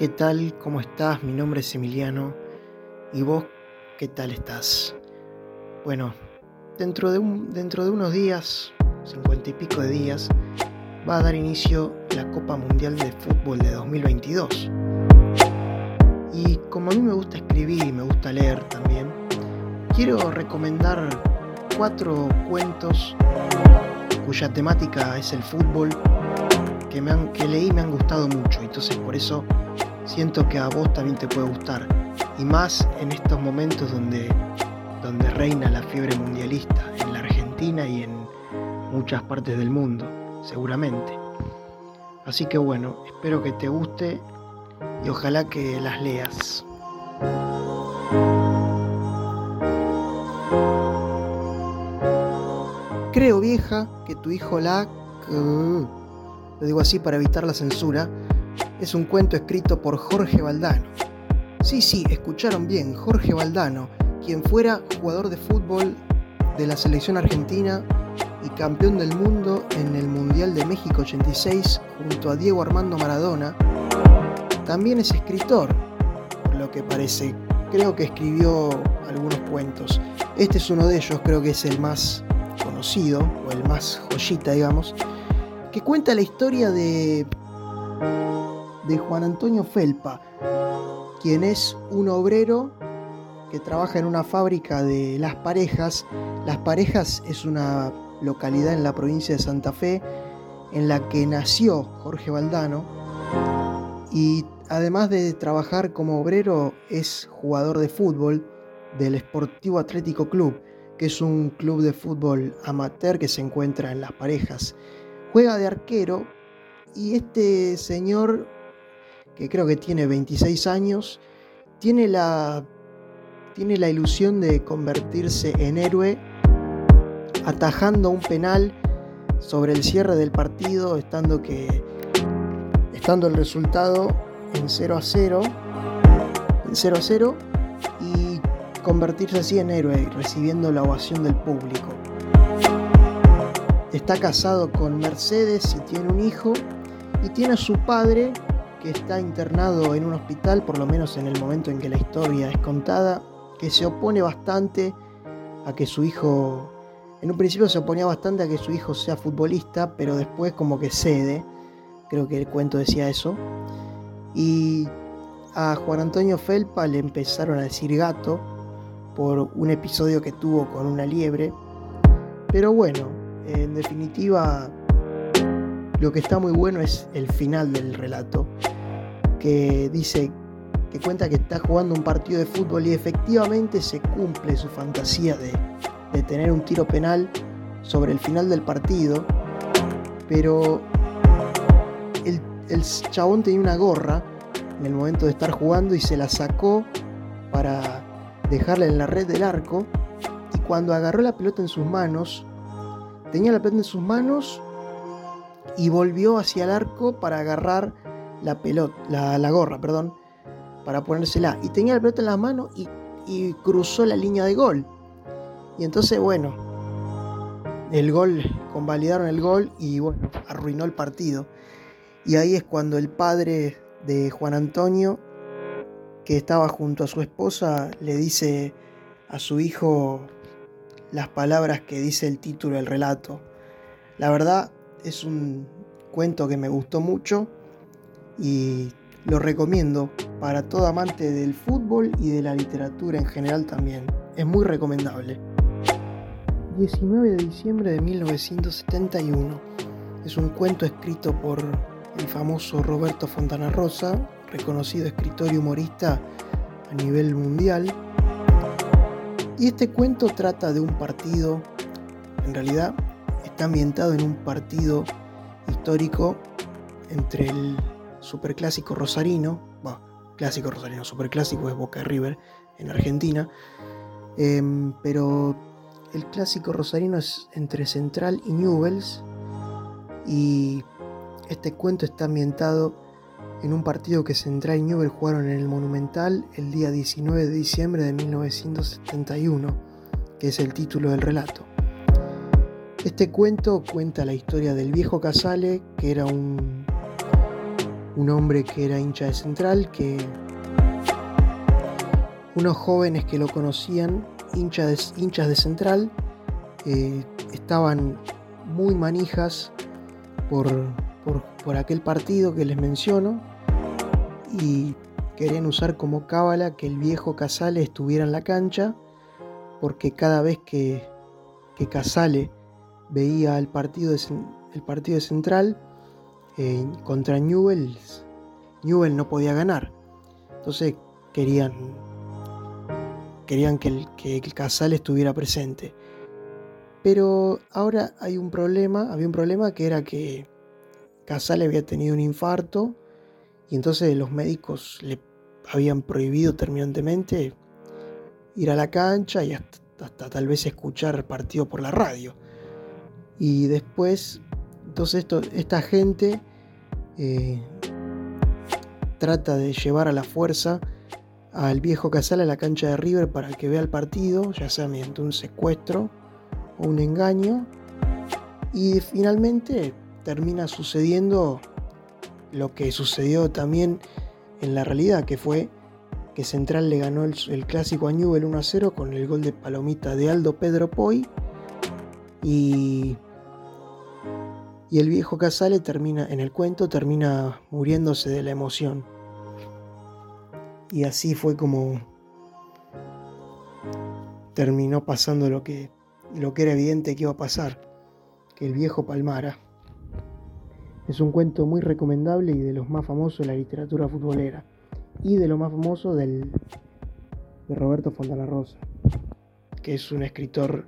¿qué tal? ¿Cómo estás? Mi nombre es Emiliano. ¿Y vos qué tal estás? Bueno, dentro de, un, dentro de unos días, cincuenta y pico de días, va a dar inicio la Copa Mundial de Fútbol de 2022. Y como a mí me gusta escribir y me gusta leer también, quiero recomendar cuatro cuentos cuya temática es el fútbol que, me han, que leí y me han gustado mucho. Entonces por eso siento que a vos también te puede gustar. Y más en estos momentos donde, donde reina la fiebre mundialista, en la Argentina y en muchas partes del mundo, seguramente. Así que bueno, espero que te guste y ojalá que las leas. Creo, vieja, que tu hijo la... Lo digo así para evitar la censura. Es un cuento escrito por Jorge Valdano. Sí, sí, escucharon bien, Jorge Valdano, quien fuera jugador de fútbol de la selección argentina y campeón del mundo en el Mundial de México 86 junto a Diego Armando Maradona, también es escritor, por lo que parece. Creo que escribió algunos cuentos. Este es uno de ellos, creo que es el más conocido, o el más joyita, digamos, que cuenta la historia de, de Juan Antonio Felpa, quien es un obrero que trabaja en una fábrica de Las Parejas. Las Parejas es una localidad en la provincia de Santa Fe en la que nació Jorge Valdano y además de trabajar como obrero es jugador de fútbol del Sportivo Atlético Club, que es un club de fútbol amateur que se encuentra en Las Parejas. Juega de arquero y este señor, que creo que tiene 26 años, tiene la, tiene la ilusión de convertirse en héroe atajando un penal sobre el cierre del partido, estando, que, estando el resultado en 0 a 0, en 0 a 0 y convertirse así en héroe, recibiendo la ovación del público. Está casado con Mercedes y tiene un hijo y tiene a su padre que está internado en un hospital, por lo menos en el momento en que la historia es contada, que se opone bastante a que su hijo en un principio se oponía bastante a que su hijo sea futbolista, pero después como que cede, creo que el cuento decía eso. Y a Juan Antonio Felpa le empezaron a decir gato por un episodio que tuvo con una liebre. Pero bueno, en definitiva, lo que está muy bueno es el final del relato, que dice que cuenta que está jugando un partido de fútbol y efectivamente se cumple su fantasía de de tener un tiro penal sobre el final del partido, pero el, el chabón tenía una gorra en el momento de estar jugando y se la sacó para dejarla en la red del arco y cuando agarró la pelota en sus manos, tenía la pelota en sus manos y volvió hacia el arco para agarrar la pelota, la, gorra, perdón, para ponérsela. Y tenía la pelota en la mano y, y cruzó la línea de gol. Y entonces, bueno, el gol, convalidaron el gol y bueno, arruinó el partido. Y ahí es cuando el padre de Juan Antonio, que estaba junto a su esposa, le dice a su hijo las palabras que dice el título del relato. La verdad es un cuento que me gustó mucho y lo recomiendo para todo amante del fútbol y de la literatura en general también. Es muy recomendable. 19 de diciembre de 1971. Es un cuento escrito por el famoso Roberto Fontana Rosa, reconocido escritor y humorista a nivel mundial. Y este cuento trata de un partido, en realidad está ambientado en un partido histórico entre el superclásico rosarino, bueno, clásico rosarino, superclásico es Boca River en Argentina, em, pero el clásico rosarino es entre Central y Newells y este cuento está ambientado en un partido que Central y Newells jugaron en el Monumental el día 19 de diciembre de 1971, que es el título del relato. Este cuento cuenta la historia del viejo Casale, que era un, un hombre que era hincha de Central, que unos jóvenes que lo conocían, hinchas de, hinchas de Central, eh, estaban muy manijas por, por, aquel partido que les menciono y querían usar como cábala que el viejo Casale estuviera en la cancha porque cada vez que, que Casale veía el partido el partido de Central contra Newell's, Newell no podía ganar. Entonces querían, querían que el, que el Casale estuviera presente. Pero ahora hay un problema, había un problema que era que Casale había tenido un infarto y entonces los médicos le habían prohibido terminantemente ir a la cancha y hasta, tal vez escuchar partido por la radio. Y después, entonces esta gente eh, trata de llevar a la fuerza al viejo Casale a la cancha de River para que vea el partido, ya sea mediante un secuestro un engaño. Y finalmente termina sucediendo lo que sucedió también en la realidad, que fue que Central le ganó el, clásico a Newell 1 a 0 con el gol de palomita de Aldo Pedro Poi. Y, y el viejo Casale termina, en el cuento, termina muriéndose de la emoción. Y así fue como terminó pasando lo que lo que era evidente que iba a pasar, que el viejo palmara. Es un cuento muy recomendable y de los más famosos de la literatura futbolera, y de lo más famoso del, de Roberto Fontana Rosa, que es un escritor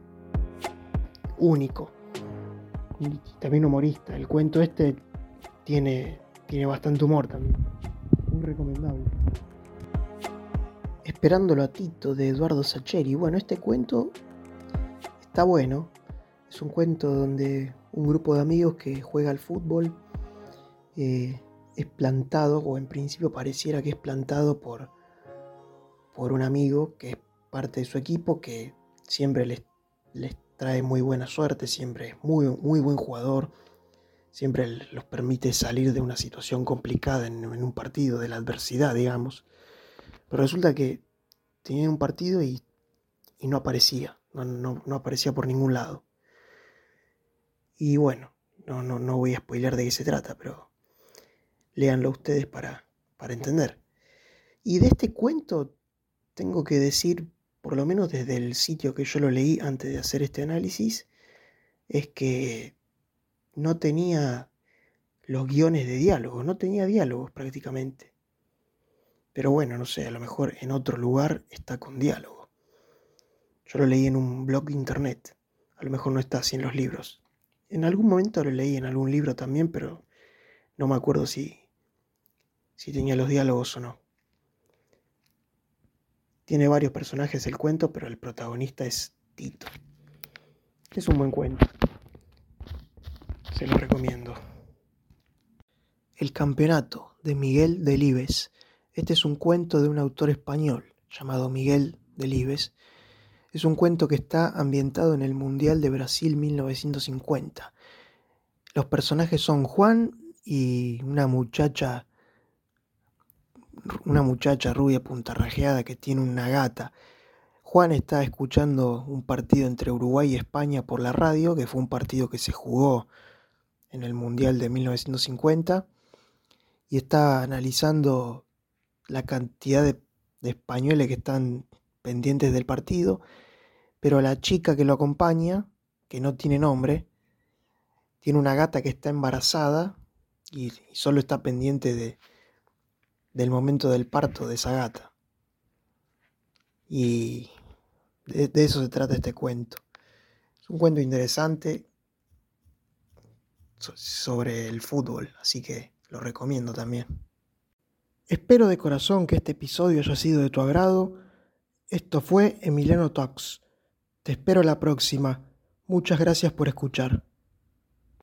único, también humorista. El cuento este tiene, tiene bastante humor también, muy recomendable. Esperándolo a Tito de Eduardo Sacheri. Bueno, este cuento Está bueno. Es un cuento donde un grupo de amigos que juega al fútbol eh, es plantado, o en principio pareciera que es plantado por, por un amigo que es parte de su equipo, que siempre les, les trae muy buena suerte, siempre es muy, muy buen jugador, siempre los permite salir de una situación complicada en, un partido, de la adversidad, digamos. Pero resulta que tenía un partido y, y no aparecía no, aparecía por ningún lado. Y bueno, no, no, no voy a spoiler de qué se trata, pero léanlo ustedes para, para entender. Y de este cuento tengo que decir, por lo menos desde el sitio que yo lo leí antes de hacer este análisis, es que no tenía los guiones de diálogo, no tenía diálogos prácticamente. Pero bueno, no sé, a lo mejor en otro lugar está con diálogo. Yo lo leí en un blog de internet. A lo mejor no está así en los libros. En algún momento lo leí en algún libro también, pero no me acuerdo si, si tenía los diálogos o no. Tiene varios personajes el cuento, pero el protagonista es Tito. Es un buen cuento. Se lo recomiendo. El campeonato de Miguel Delibes. Este es un cuento de un autor español llamado Miguel Delibes es un cuento que está ambientado en el Mundial de Brasil 1950. Los personajes son Juan y una muchacha una muchacha rubia puntarrajeada que tiene una gata. Juan está escuchando un partido entre Uruguay y España por la radio, que fue un partido que se jugó en el Mundial de 1950, y está analizando la cantidad de, de españoles que están pendientes del partido pero la chica que lo acompaña, que no tiene nombre, tiene una gata que está embarazada y, solo está pendiente de, del momento del parto de esa gata. Y de, eso se trata este cuento. Es un cuento interesante sobre el fútbol, así que lo recomiendo también. Espero de corazón que este episodio haya sido de tu agrado. Esto fue Emiliano Talks. Te espero la próxima. Muchas gracias por escuchar.